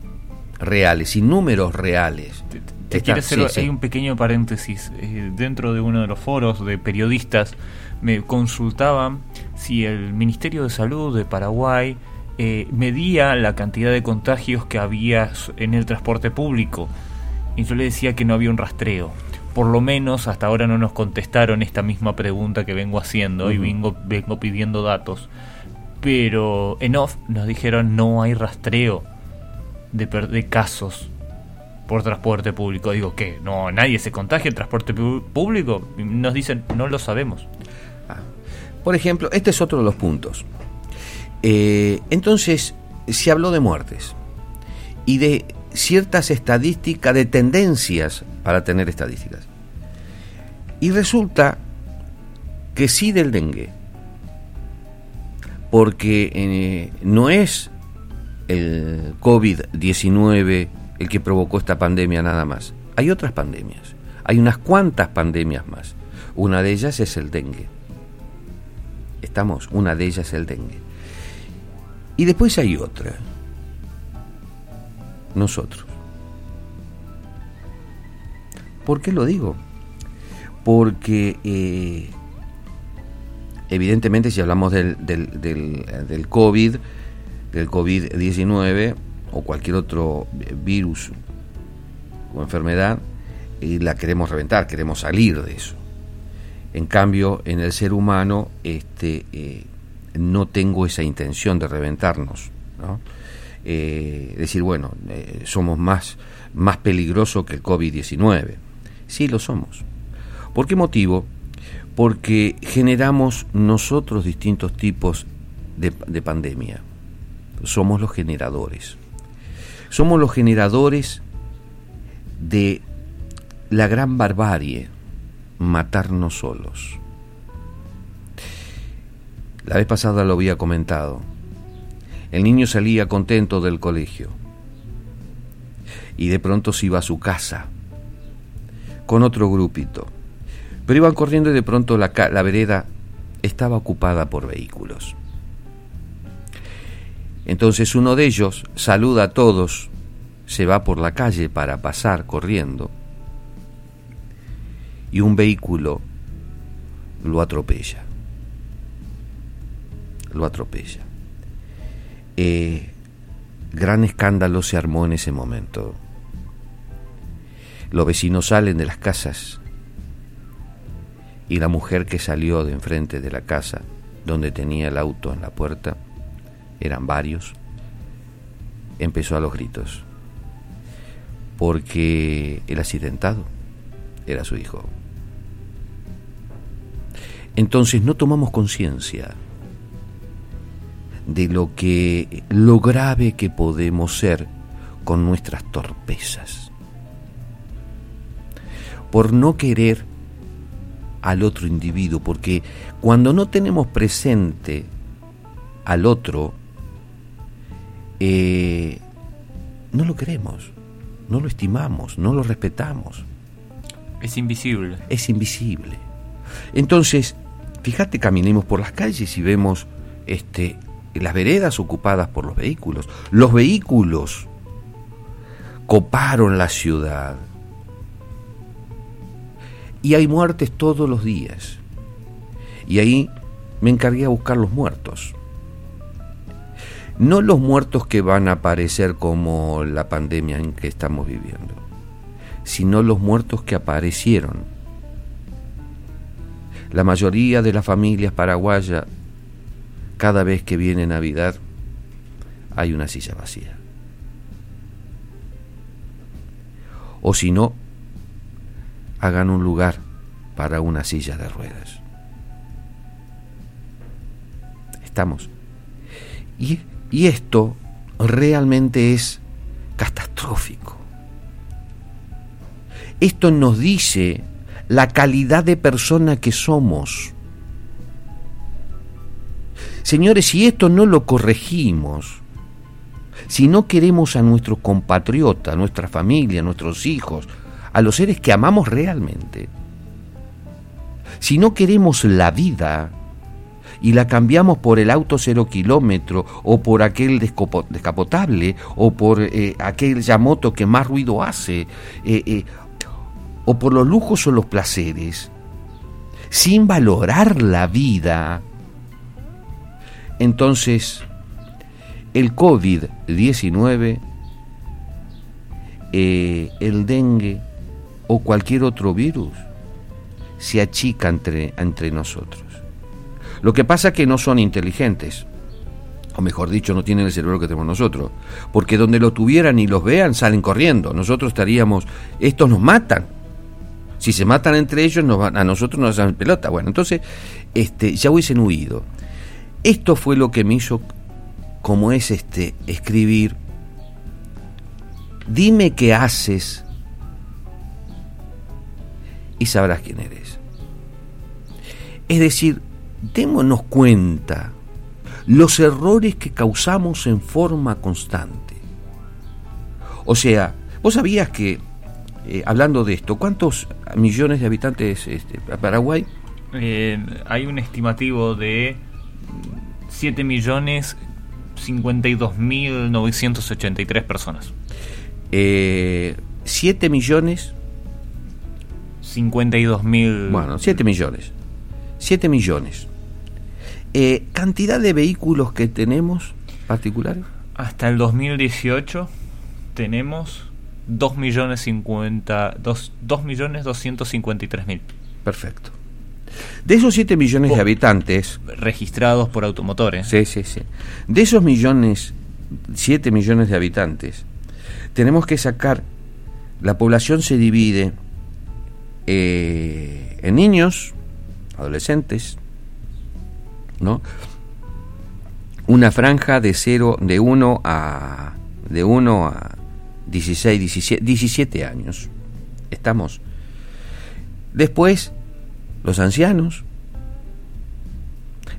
reales, sin números reales. Te, quiero hacer hay un pequeño paréntesis. Eh, dentro de uno de los foros de periodistas me consultaban si el Ministerio de Salud de Paraguay eh, medía la cantidad de contagios que había en el transporte público. Y yo le decía que no había un rastreo. Por lo menos hasta ahora no nos contestaron esta misma pregunta que vengo haciendo y vengo, vengo pidiendo datos. Pero en off nos dijeron no hay rastreo de, de casos por transporte público. Digo, ¿qué? ¿No, nadie se contagia en transporte público? Nos dicen, no lo sabemos. Ah. Por ejemplo, este es otro de los puntos. Eh, entonces, se habló de muertes y de ciertas estadísticas, de tendencias para tener estadísticas. Y resulta que sí del dengue, porque eh, no es el COVID-19 el que provocó esta pandemia nada más. Hay otras pandemias, hay unas cuantas pandemias más. Una de ellas es el dengue. Estamos, una de ellas es el dengue. Y después hay otra. Nosotros. ¿Por qué lo digo? Porque eh, evidentemente si hablamos del, del, del, COVID, del COVID-19 o cualquier otro virus o enfermedad, eh, la queremos reventar, queremos salir de eso. En cambio, en el ser humano, este, eh, no tengo esa intención de reventarnos. ¿no? Eh, decir, bueno, eh, somos más, más peligrosos que el COVID-19. Sí, lo somos. ¿Por qué motivo? Porque generamos nosotros distintos tipos de, de pandemia. Somos los generadores. Somos los generadores de la gran barbarie, matarnos solos. La vez pasada lo había comentado. El niño salía contento del colegio y de pronto se iba a su casa con otro grupito. Pero iban corriendo y de pronto la, la vereda estaba ocupada por vehículos. Entonces uno de ellos saluda a todos, se va por la calle para pasar corriendo y un vehículo lo atropella lo atropella. Eh, gran escándalo se armó en ese momento. Los vecinos salen de las casas y la mujer que salió de enfrente de la casa donde tenía el auto en la puerta, eran varios, empezó a los gritos. porque el accidentado era su hijo. Entonces no tomamos conciencia de lo que lo grave que podemos ser con nuestras torpezas. Por no querer al otro individuo, porque cuando no tenemos presente al otro, eh, no lo queremos, no lo estimamos, no lo respetamos. Es invisible. Es invisible. Entonces, fíjate, caminemos por las calles y vemos este, las veredas ocupadas por los vehículos. Los vehículos coparon la ciudad. Y hay muertes todos los días. Y ahí me encargué a buscar los muertos. No los muertos que van a aparecer como la pandemia en que estamos viviendo, sino los muertos que aparecieron. La mayoría de las familias paraguayas cada vez que viene Navidad hay una silla vacía. O si no, hagan un lugar para una silla de ruedas. Estamos. Y, y esto realmente es catastrófico. Esto nos dice la calidad de persona que somos. Señores, si esto no lo corregimos, si no queremos a nuestros compatriotas, a nuestra familia, a nuestros hijos, a los seres que amamos realmente, si no queremos la vida y la cambiamos por el auto cero kilómetro o por aquel descapotable o por eh, aquel yamoto que más ruido hace eh, eh, o por los lujos o los placeres, sin valorar la vida, entonces, el COVID-19, eh, el dengue o cualquier otro virus se achica entre, entre nosotros. Lo que pasa es que no son inteligentes, o mejor dicho, no tienen el cerebro que tenemos nosotros, porque donde lo tuvieran y los vean salen corriendo. Nosotros estaríamos, estos nos matan. Si se matan entre ellos, a nosotros nos hacen pelota. Bueno, entonces este, ya hubiesen huido. Esto fue lo que me hizo, como es este, escribir, dime qué haces y sabrás quién eres. Es decir, démonos cuenta los errores que causamos en forma constante. O sea, vos sabías que, eh, hablando de esto, ¿cuántos millones de habitantes este, Paraguay? Eh, hay un estimativo de 7 millones 52 mil 983 personas. Eh, 7 millones 52 mil. Bueno, 7 millones. 7 millones. Eh, ¿Cantidad de vehículos que tenemos particulares? Hasta el 2018 tenemos 2 millones 50, 2, 2 millones 253 mil. Perfecto. De esos 7 millones de habitantes... Registrados por automotores. Sí, sí, sí. De esos millones, 7 millones de habitantes, tenemos que sacar... La población se divide eh, en niños, adolescentes, ¿no? Una franja de 0, de 1 a... de 1 a 16, 17, 17 años. Estamos. Después los ancianos.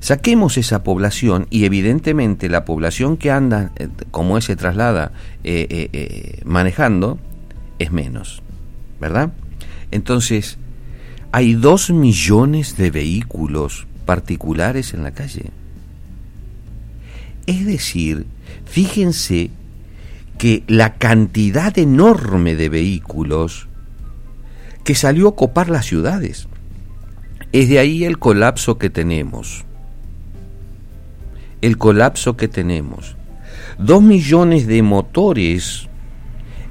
Saquemos esa población y evidentemente la población que anda, eh, como se traslada eh, eh, manejando, es menos, ¿verdad? Entonces, hay dos millones de vehículos particulares en la calle. Es decir, fíjense que la cantidad enorme de vehículos que salió a copar las ciudades. Es de ahí el colapso que tenemos. El colapso que tenemos. Dos millones de motores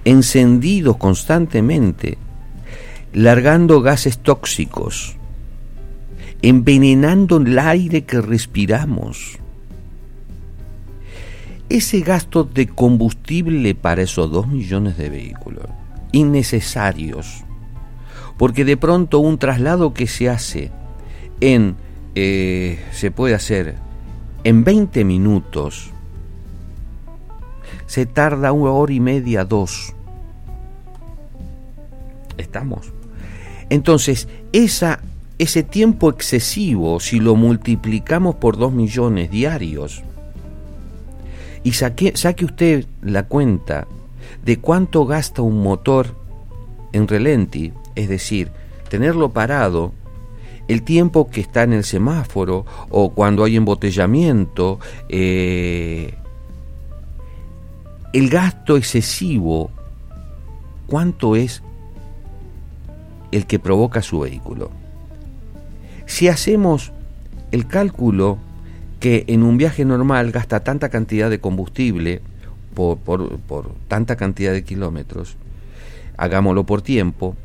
encendidos constantemente, largando gases tóxicos, envenenando el aire que respiramos. Ese gasto de combustible para esos dos millones de vehículos innecesarios. Porque de pronto un traslado que se hace en, eh, se puede hacer en 20 minutos, se tarda una hora y media, dos. ¿Estamos? Entonces, esa, ese tiempo excesivo, si lo multiplicamos por 2 millones diarios, y saque, saque usted la cuenta de cuánto gasta un motor en relenti, es decir, tenerlo parado, el tiempo que está en el semáforo o cuando hay embotellamiento, eh, el gasto excesivo, ¿cuánto es el que provoca su vehículo? Si hacemos el cálculo que en un viaje normal gasta tanta cantidad de combustible por, por tanta cantidad de kilómetros, hagámoslo por tiempo,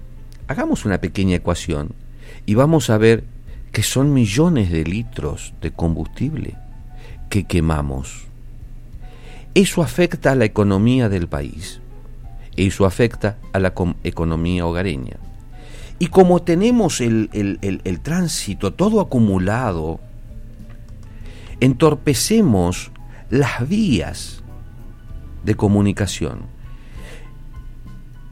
hagamos una pequeña ecuación y vamos a ver que son millones de litros de combustible que quemamos. Eso afecta a la economía del país, eso afecta a la economía hogareña. Y como tenemos el, el tránsito todo acumulado, entorpecemos las vías de comunicación.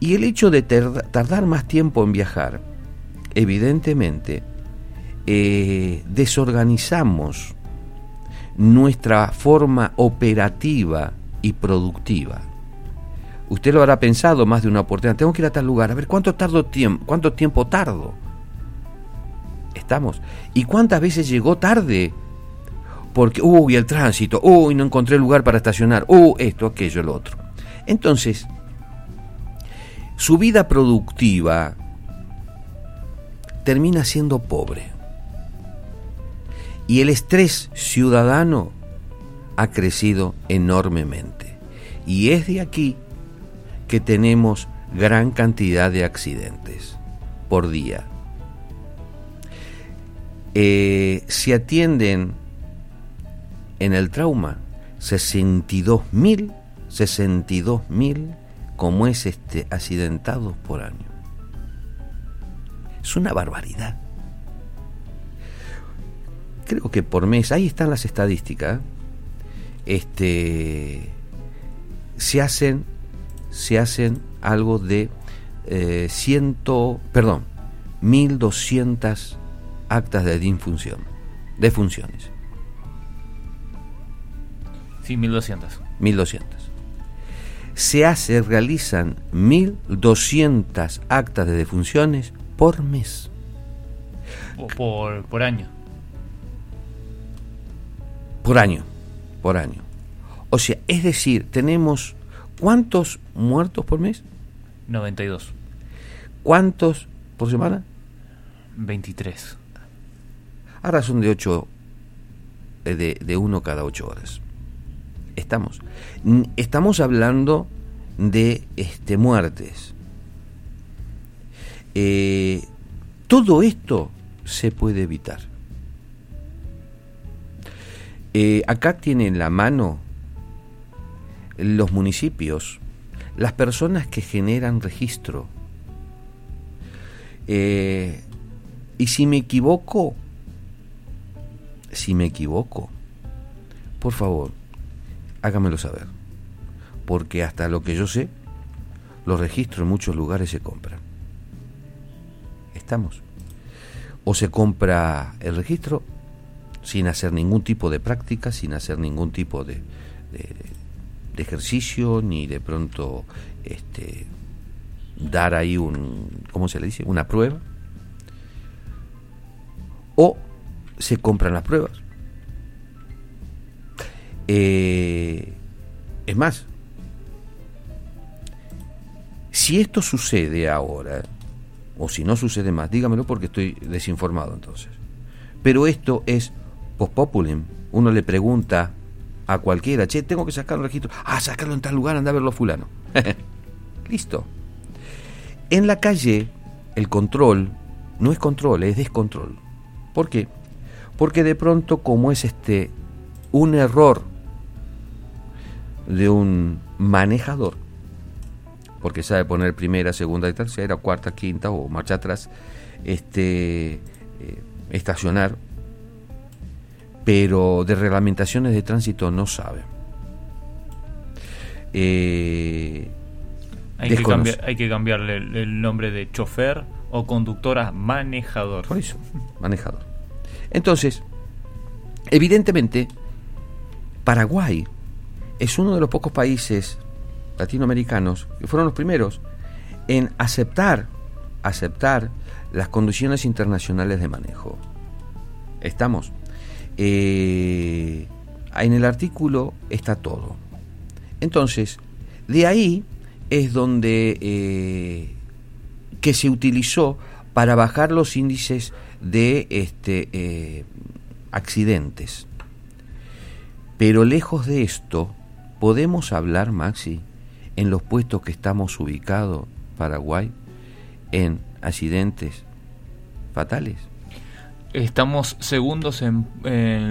Y el hecho de tardar más tiempo en viajar, evidentemente, eh, desorganizamos nuestra forma operativa y productiva. Usted lo habrá pensado más de una oportunidad. Tengo que ir a tal lugar. A ver, ¿cuánto, tardo tiempo, cuánto tiempo tardo? Estamos. ¿Y cuántas veces llegó tarde? Porque, uy, el tránsito, uy, no encontré lugar para estacionar, uy, esto, aquello, lo otro. Entonces, su vida productiva termina siendo pobre. Y el estrés ciudadano ha crecido enormemente. Y es de aquí que tenemos gran cantidad de accidentes por día. Eh, se atienden en el trauma 62 mil, 62 mil como es este accidentados por año. Es una barbaridad. Creo que por mes, ahí están las estadísticas. Este se hacen se hacen algo de eh, ciento, perdón, 1200 actas de defunción, de funciones. Sí, 1200. 1200. Se hace, realizan 1200 actas de defunciones por mes. O por, por año. Por año, por año. O sea, es decir, tenemos ¿cuántos muertos por mes? 92. ¿Cuántos por semana? 23. Ahora son de 8, eh, de, de uno cada 8 horas. Estamos. Estamos hablando de este, muertes. Eh, todo esto se puede evitar. Eh, acá tienen la mano los municipios, las personas que generan registro. Eh, y si me equivoco, si me equivoco, por favor, hágamelo saber. Porque hasta lo que yo sé, los registros en muchos lugares se compran. Estamos. O se compra el registro sin hacer ningún tipo de práctica, sin hacer ningún tipo de, de, ejercicio, ni de pronto este, dar ahí un, ¿cómo se le dice? Una prueba. O se compran las pruebas. Eh, es más, si esto sucede ahora, o si no sucede más, dígamelo porque estoy desinformado entonces. Pero esto es post populum. Uno le pregunta a cualquiera, che, tengo que sacar un registro. Ah, sacarlo en tal lugar, anda a verlo fulano. *laughs* Listo. En la calle, el control no es control, es descontrol. ¿Por qué? Porque de pronto, como es este un error de un manejador, porque sabe poner primera, segunda y tercera, cuarta, quinta o marcha atrás, este, eh, estacionar, pero de reglamentaciones de tránsito no sabe. Eh, hay, que cambiar, hay, que cambiarle el, nombre de chofer o conductor a manejador. Por eso, manejador. Entonces, evidentemente, Paraguay es uno de los pocos países latinoamericanos que fueron los primeros en aceptar, aceptar las condiciones internacionales de manejo. Estamos. Eh, en el artículo está todo. Entonces, de ahí es donde eh, que se utilizó para bajar los índices de este, eh, accidentes. Pero lejos de esto, podemos hablar, Maxi, en los puestos que estamos ubicados, Paraguay, en accidentes fatales. Estamos segundos en,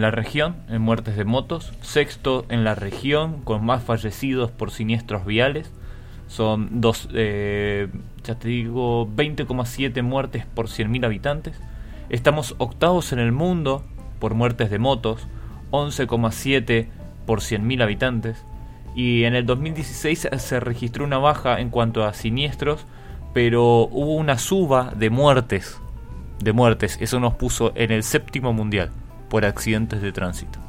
la región en muertes de motos, sexto en la región con más fallecidos por siniestros viales. Son dos, eh, ya te digo, 20,7 muertes por 100.000 habitantes. Estamos octavos en el mundo por muertes de motos, 11,7 por 100.000 habitantes. Y en el 2016 se registró una baja en cuanto a siniestros, pero hubo una suba de muertes. De muertes, eso nos puso en el séptimo mundial por accidentes de tránsito.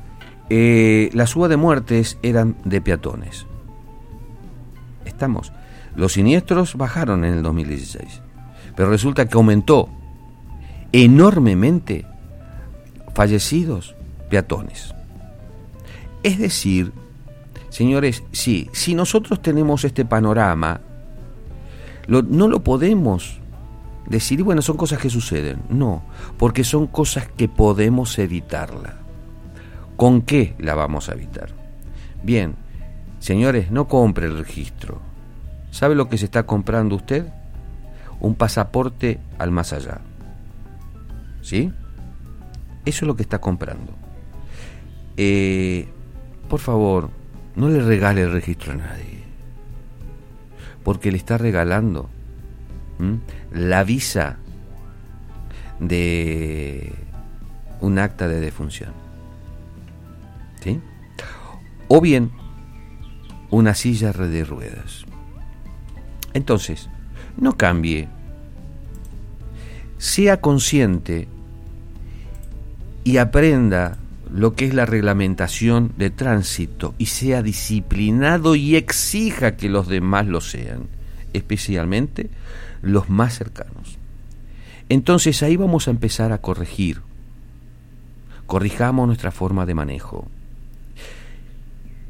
Eh, la suba de muertes eran de peatones. Estamos. Los siniestros bajaron en el 2016, pero resulta que aumentó enormemente fallecidos peatones. Es decir, señores, sí, si nosotros tenemos este panorama, no lo podemos decir, bueno, son cosas que suceden. No, porque son cosas que podemos evitarla. ¿Con qué la vamos a evitar? Bien, señores, no compre el registro. ¿Sabe lo que se está comprando usted? Un pasaporte al más allá. ¿Sí? Eso es lo que está comprando. Eh, por favor, no le regale el registro a nadie. Porque le está regalando la visa de un acta de defunción. ¿Sí? O bien una silla de ruedas. Entonces, no cambie. Sea consciente y aprenda lo que es la reglamentación de tránsito y sea disciplinado y exija que los demás lo sean, especialmente los más cercanos. Entonces ahí vamos a empezar a corregir. Corrijamos nuestra forma de manejo.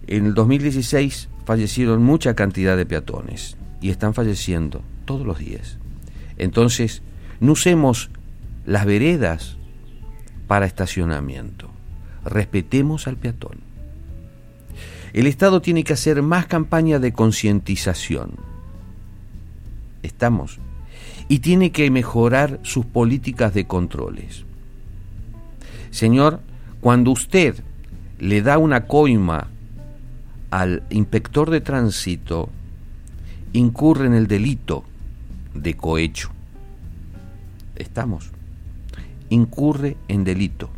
En el 2016 fallecieron mucha cantidad de peatones y están falleciendo todos los días. Entonces, no usemos las veredas para estacionamiento. Respetemos al peatón. El Estado tiene que hacer más campaña de concientización. Estamos. Y tiene que mejorar sus políticas de controles. Señor, cuando usted le da una coima al inspector de tránsito, incurre en el delito de cohecho. Estamos incurre en delito.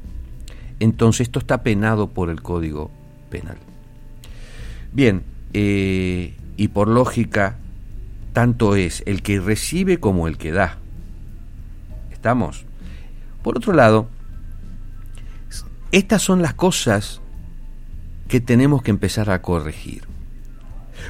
Entonces esto está penado por el Código Penal. Bien, eh, y por lógica, tanto es el que recibe como el que da. ¿Estamos? Por otro lado, estas son las cosas que tenemos que empezar a corregir.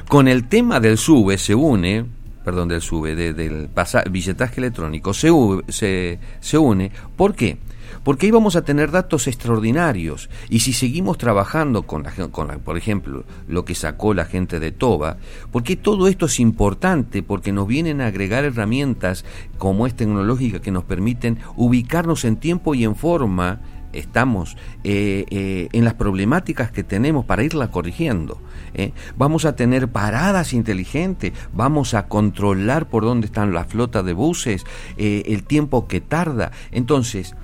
Con el tema del SUBE se une perdón, del SUBE, del billetaje electrónico, se, se, se une. ¿Por qué? Porque ahí vamos a tener datos extraordinarios. Y si seguimos trabajando con, la, con por ejemplo, lo que sacó la gente de Toba, porque todo esto es importante, porque nos vienen a agregar herramientas como es tecnológica que nos permiten ubicarnos en tiempo y en forma estamos eh, eh, en las problemáticas que tenemos para irla corrigiendo. ¿eh? Vamos a tener paradas inteligentes, vamos a controlar por dónde están las flotas de buses, el tiempo que tarda. Entonces,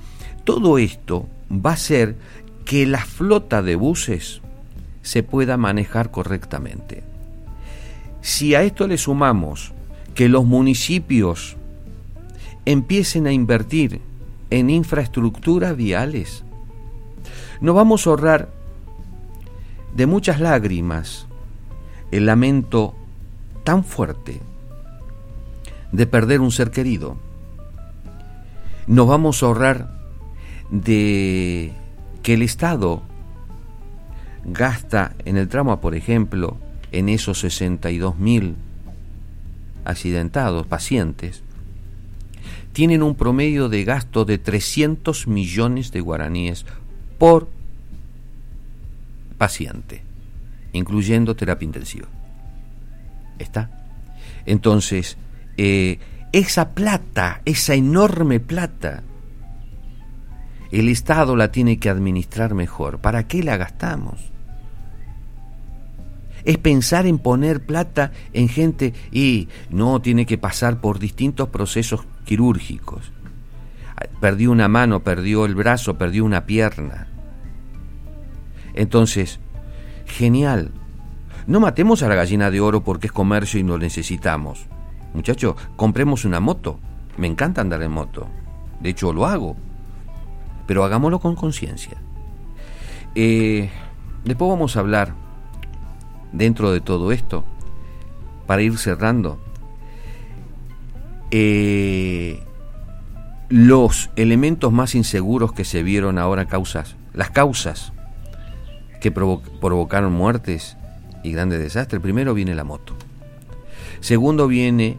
todo esto va a hacer que la flota de buses se pueda manejar correctamente. Si a esto le sumamos que los municipios empiecen a invertir en infraestructuras viales, nos vamos a ahorrar de muchas lágrimas el lamento tan fuerte de perder un ser querido. Nos vamos a ahorrar de que el Estado gasta en el tramo, por ejemplo, en esos 62 mil accidentados, pacientes, tienen un promedio de gasto de 300 millones de guaraníes por paciente, incluyendo terapia intensiva. ¿Está? Entonces, eh, esa plata, esa enorme plata, el Estado la tiene que administrar mejor. ¿Para qué la gastamos? Es pensar en poner plata en gente y no tiene que pasar por distintos procesos quirúrgicos. Perdió una mano, perdió el brazo, perdió una pierna. Entonces, genial. No matemos a la gallina de oro porque es comercio y lo necesitamos. Muchachos, compremos una moto. Me encanta andar en moto. De hecho, lo hago. Pero hagámoslo con conciencia. Eh, después vamos a hablar, dentro de todo esto, para ir cerrando, eh, los elementos más inseguros que se vieron ahora causas, las causas que provocaron muertes y grandes desastres. Primero viene la moto. Segundo viene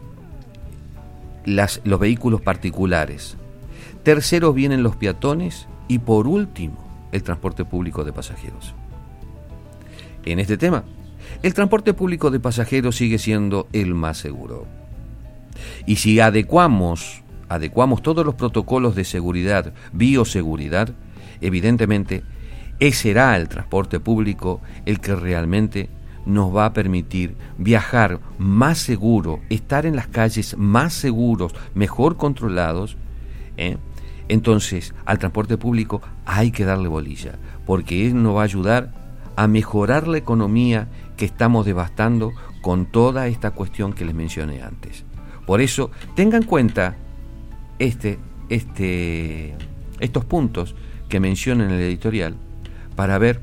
los vehículos particulares. Tercero vienen los peatones y por último el transporte público de pasajeros. En este tema, el transporte público de pasajeros sigue siendo el más seguro. Y si adecuamos, adecuamos todos los protocolos de seguridad, bioseguridad, evidentemente, será el transporte público el que realmente nos va a permitir viajar más seguro, estar en las calles más seguros, mejor controlados. ¿Eh? Entonces, al transporte público hay que darle bolilla, porque él nos va a ayudar a mejorar la economía que estamos devastando con toda esta cuestión que les mencioné antes. Por eso, tengan en cuenta este, este, estos puntos que menciono en el editorial para ver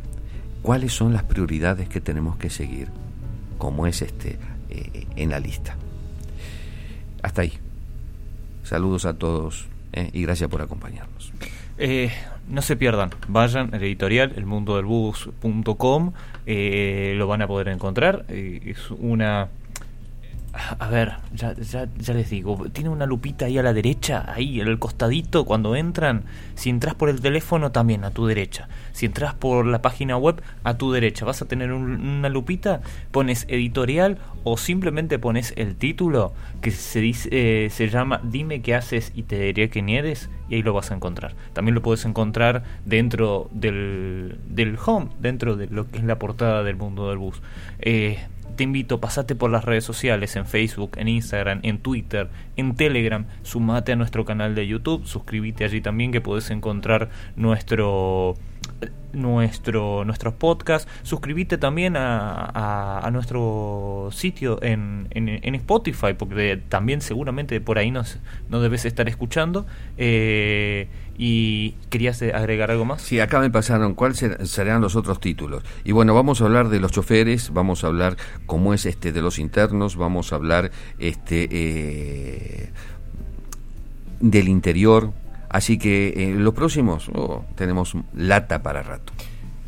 cuáles son las prioridades que tenemos que seguir, como es este eh, en la lista. Hasta ahí. Saludos a todos eh, y gracias por acompañarnos. Eh, no se pierdan, vayan al editorial elmundodelbus.com, eh, lo van a poder encontrar. es una a ver, ya, ya, ya, les digo, tiene una lupita ahí a la derecha, ahí en el costadito cuando entran. Si entras por el teléfono, también a tu derecha. Si entras por la página web, a tu derecha. Vas a tener una lupita, pones editorial o simplemente pones el título que se, dice, eh, se llama Dime qué haces y te diré quién eres y ahí lo vas a encontrar. También lo puedes encontrar dentro del, del home, dentro de lo que es la portada del mundo del bus. Eh, te invito, pasate por las redes sociales, en Facebook, en Instagram, en Twitter, en Telegram, sumate a nuestro canal de YouTube, suscríbete allí también que podés encontrar nuestro nuestro nuestros podcasts. Suscríbete también a, a, nuestro sitio en, en, Spotify porque también seguramente por ahí nos, nos debes estar escuchando. Eh, y querías agregar algo más. Sí acá me pasaron cuáles serán los otros títulos. Y bueno vamos a hablar de los choferes vamos a hablar cómo es este de los internos vamos a hablar este eh, del interior Así que en los próximos oh, tenemos lata para rato.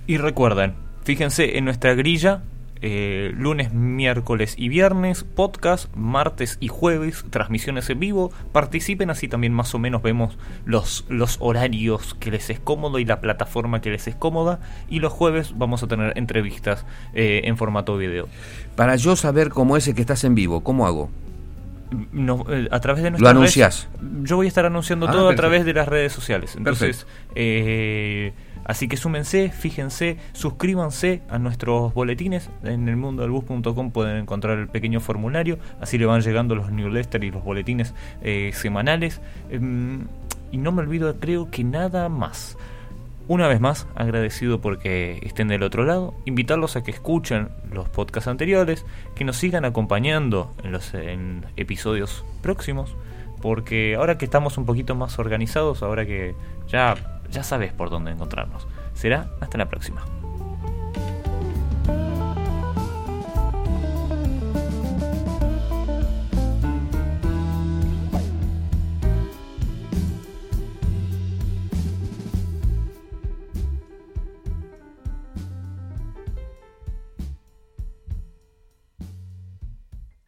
Y recuerden, fíjense en nuestra grilla, eh, lunes, miércoles y viernes, podcast, martes y jueves, transmisiones en vivo. Participen así también más o menos vemos los, los horarios que les es cómodo y la plataforma que les es cómoda. Y los jueves vamos a tener entrevistas eh, en formato video. Para yo saber cómo es el que estás en vivo, ¿cómo hago? No, eh, a través de nuestras ¿Lo anuncias? yo voy a estar anunciando ah, todo a través de las redes sociales. Entonces, eh, así que súmense, fíjense, suscríbanse a nuestros boletines. En el mundo del bus.com pueden encontrar el pequeño formulario. Así le van llegando los newsletters y los boletines eh, semanales. Em, y no me olvido, creo que nada más. Una vez más, agradecido porque estén del otro lado, invitarlos a que escuchen los podcasts anteriores, que nos sigan acompañando en los episodios próximos, porque ahora que estamos un poquito más organizados, ahora que ya, ya sabes por dónde encontrarnos. Será hasta la próxima.